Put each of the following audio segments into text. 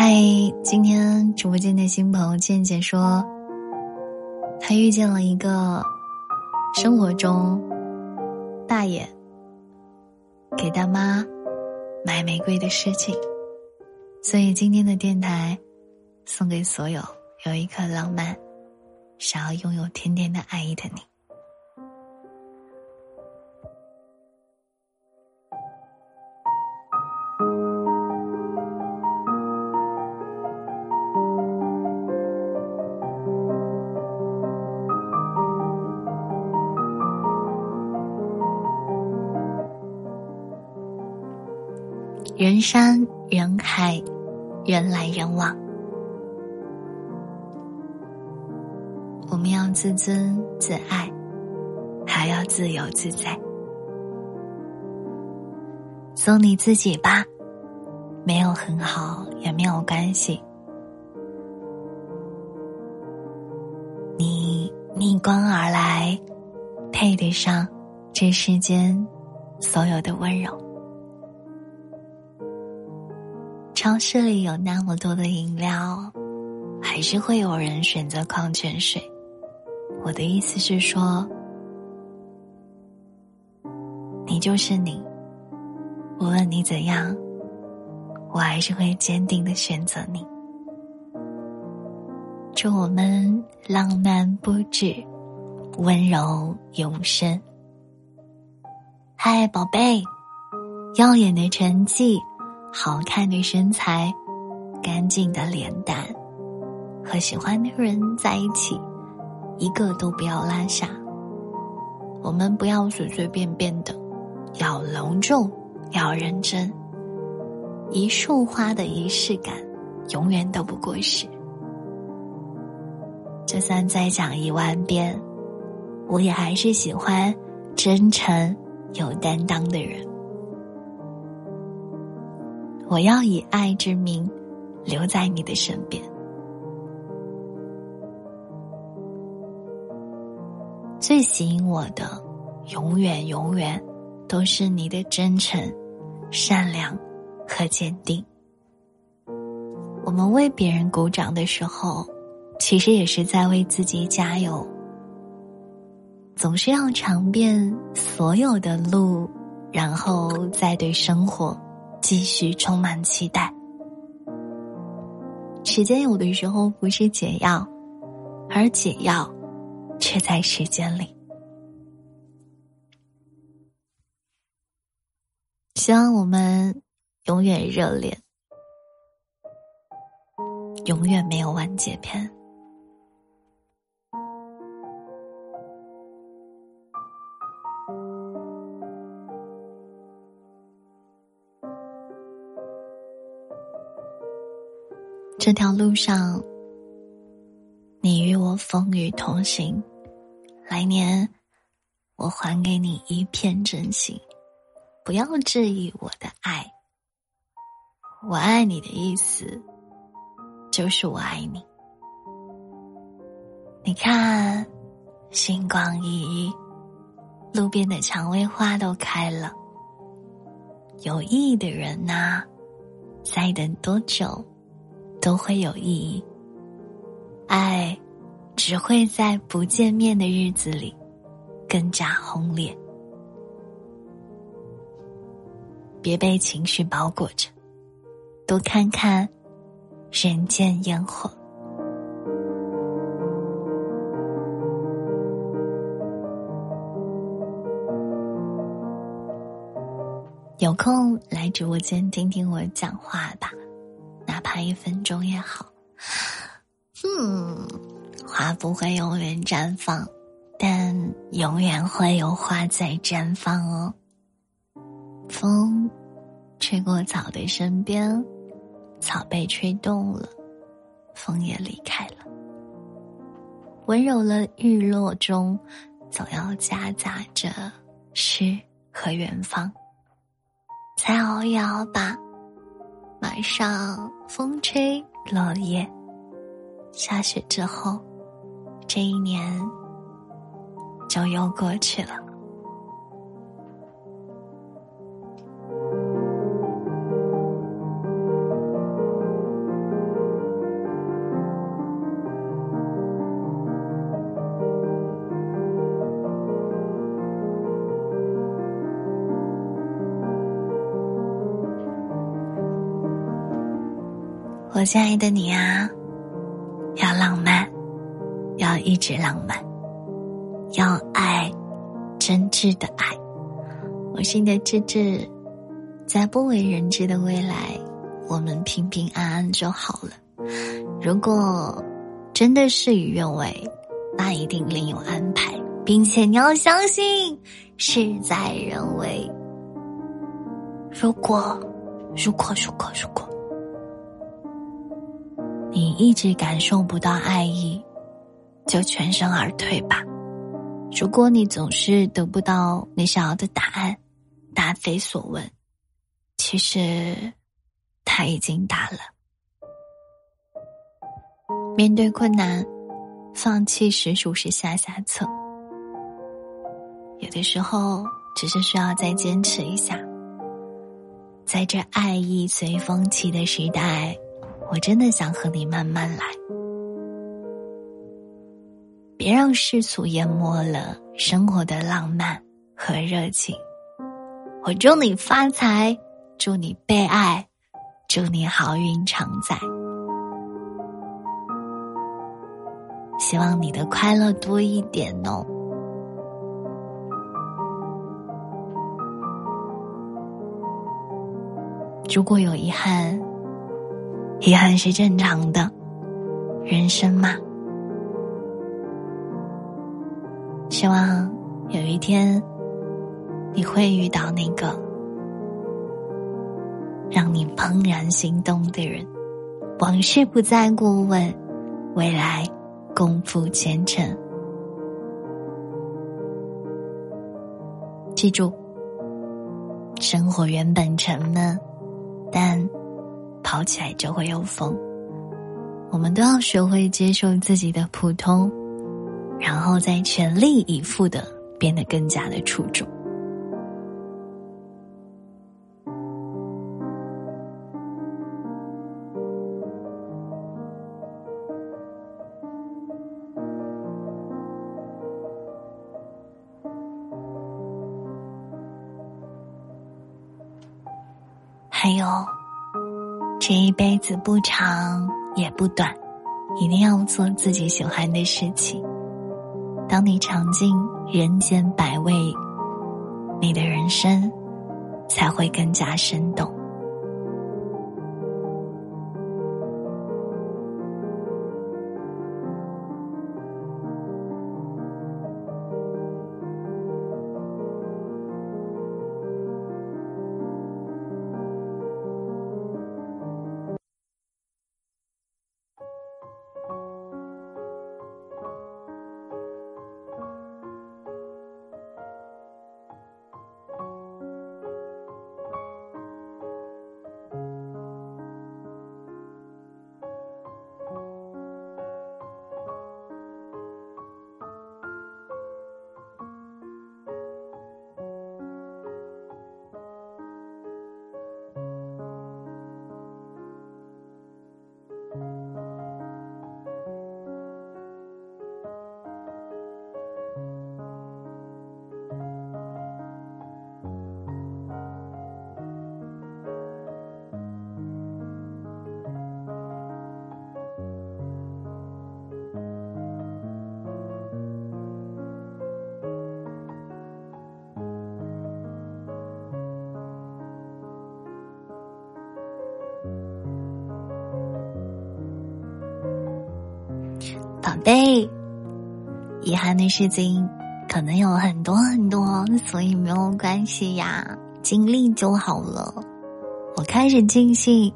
嗨，今天直播间的新朋友健健说，他遇见了一个生活中大爷给大妈买玫瑰的事情，所以今天的电台送给所有有一颗浪漫、想要拥有甜甜的爱意的你。人山人海，人来人往，我们要自尊自爱，还要自由自在。做你自己吧，没有很好也没有关系。你逆光而来，配得上这世间所有的温柔。超市里有那么多的饮料，还是会有人选择矿泉水。我的意思是说，你就是你，无论你怎样，我还是会坚定的选择你。祝我们浪漫不止，温柔永生。嗨，宝贝，耀眼的成绩。好看的身材，干净的脸蛋，和喜欢的人在一起，一个都不要落下。我们不要随随便便的，要隆重，要认真。一束花的仪式感，永远都不过时。就算再讲一万遍，我也还是喜欢真诚、有担当的人。我要以爱之名留在你的身边。最吸引我的，永远永远都是你的真诚、善良和坚定。我们为别人鼓掌的时候，其实也是在为自己加油。总是要尝遍所有的路，然后再对生活。继续充满期待。时间有的时候不是解药，而解药却在时间里。希望我们永远热恋，永远没有完结篇。这条路上，你与我风雨同行。来年，我还给你一片真心。不要质疑我的爱。我爱你的意思，就是我爱你。你看，星光熠熠，路边的蔷薇花都开了。有意义的人呐，再等多久？都会有意义。爱，只会在不见面的日子里，更加轰烈。别被情绪包裹着，多看看人间烟火。有空来直播间听听我讲话吧。哪怕一分钟也好。嗯，花不会永远绽放，但永远会有花在绽放哦。风吹过草的身边，草被吹动了，风也离开了。温柔了日落中，总要夹杂着诗和远方。再熬一熬吧。晚上风吹落叶，下雪之后，这一年就又过去了。我亲爱的你啊，要浪漫，要一直浪漫，要爱，真挚的爱。我是你的智智，在不为人知的未来，我们平平安安就好了。如果真的事与愿违，那一定另有安排，并且你要相信事在人为。如果，如果，如果，如果，你一直感受不到爱意，就全身而退吧。如果你总是得不到你想要的答案，答非所问，其实他已经答了。面对困难，放弃实属是下下策。有的时候，只是需要再坚持一下。在这爱意随风起的时代，我真的想和你慢慢来，别让世俗淹没了生活的浪漫和热情。我祝你发财，祝你被爱，祝你好运常在。希望你的快乐多一点哦。如果有遗憾，遗憾是正常的，人生嘛。希望有一天你会遇到那个让你怦然心动的人，往事不再过问，未来共赴前程。记住，生活原本沉闷。但跑起来就会有风。我们都要学会接受自己的普通，然后再全力以赴的变得更加的出众。这一辈子不长也不短，一定要做自己喜欢的事情。当你尝尽人间百味，你的人生才会更加生动。宝贝，遗憾的事情可能有很多很多，所以没有关系呀，经历就好了。我开始庆幸，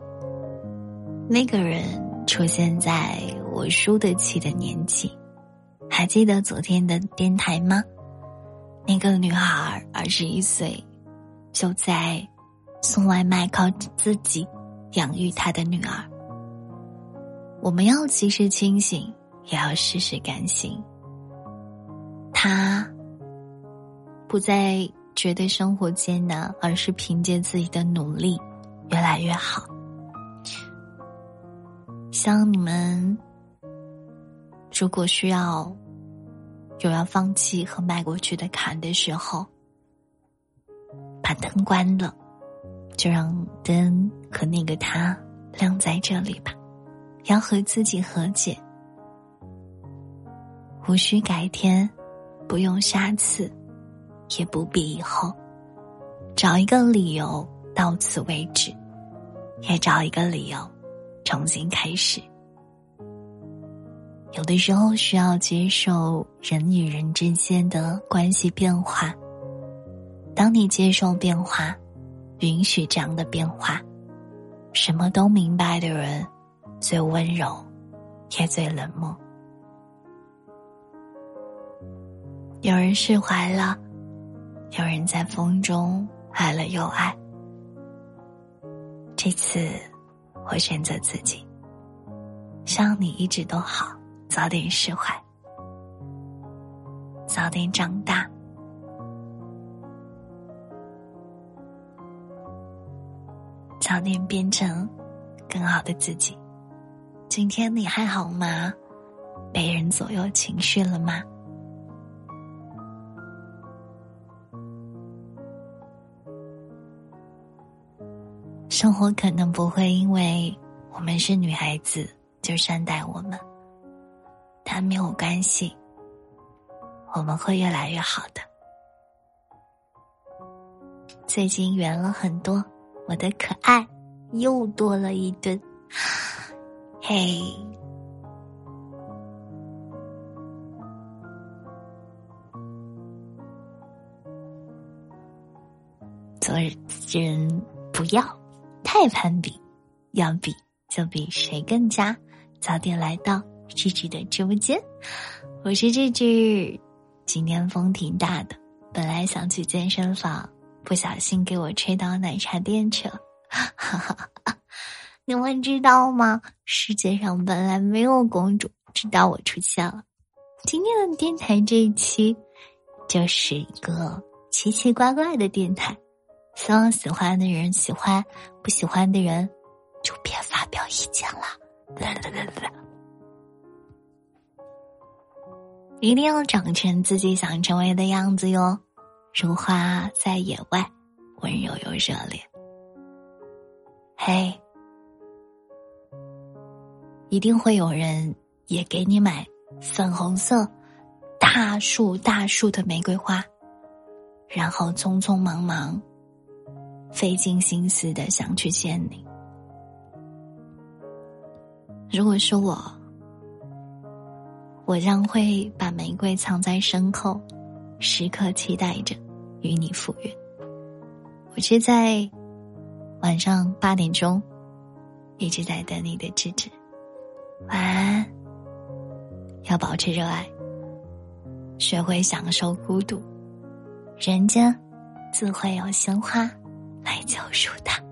那个人出现在我输得起的年纪。还记得昨天的电台吗？那个女孩二十一岁，就在送外卖，靠自己养育她的女儿。我们要及时清醒。也要时时甘心。他不再觉得生活艰难，而是凭借自己的努力越来越好。像你们，如果需要有要放弃和迈过去的坎的时候，把灯关了，就让灯和那个他亮在这里吧。要和自己和解，无需改天，不用下次，也不必以后，找一个理由到此为止，也找一个理由重新开始。有的时候需要接受人与人之间的关系变化。当你接受变化，允许这样的变化，什么都明白的人，最温柔，也最冷漠。有人释怀了，有人在风中爱了又爱。这次，我选择自己。希望你一直都好。早点释怀，早点长大，早点变成更好的自己。今天你还好吗？被人左右情绪了吗？生活可能不会因为我们是女孩子就善待我们。但没有关系，我们会越来越好的。最近圆了很多，我的可爱又多了一吨。嘿，做人不要太攀比，要比就比谁更加早点来到。芝芝的直播间，我是芝芝。今天风挺大的，本来想去健身房，不小心给我吹到奶茶店去了。哈哈，你们知道吗？世界上本来没有公主，直到我出现了。今天的电台这一期就是一个奇奇怪怪的电台，希望喜欢的人喜欢，不喜欢的人就别发表意见了。一定要长成自己想成为的样子哟，如花在野外，温柔又热烈。嘿，一定会有人也给你买粉红色大束大束的玫瑰花，然后匆匆忙忙、费尽心思的想去见你。如果是我。我将会把玫瑰藏在身后，时刻期待着与你赴约。我是在晚上八点钟一直在等你的支持。晚安，要保持热爱，学会享受孤独，人间自会有鲜花来救赎他。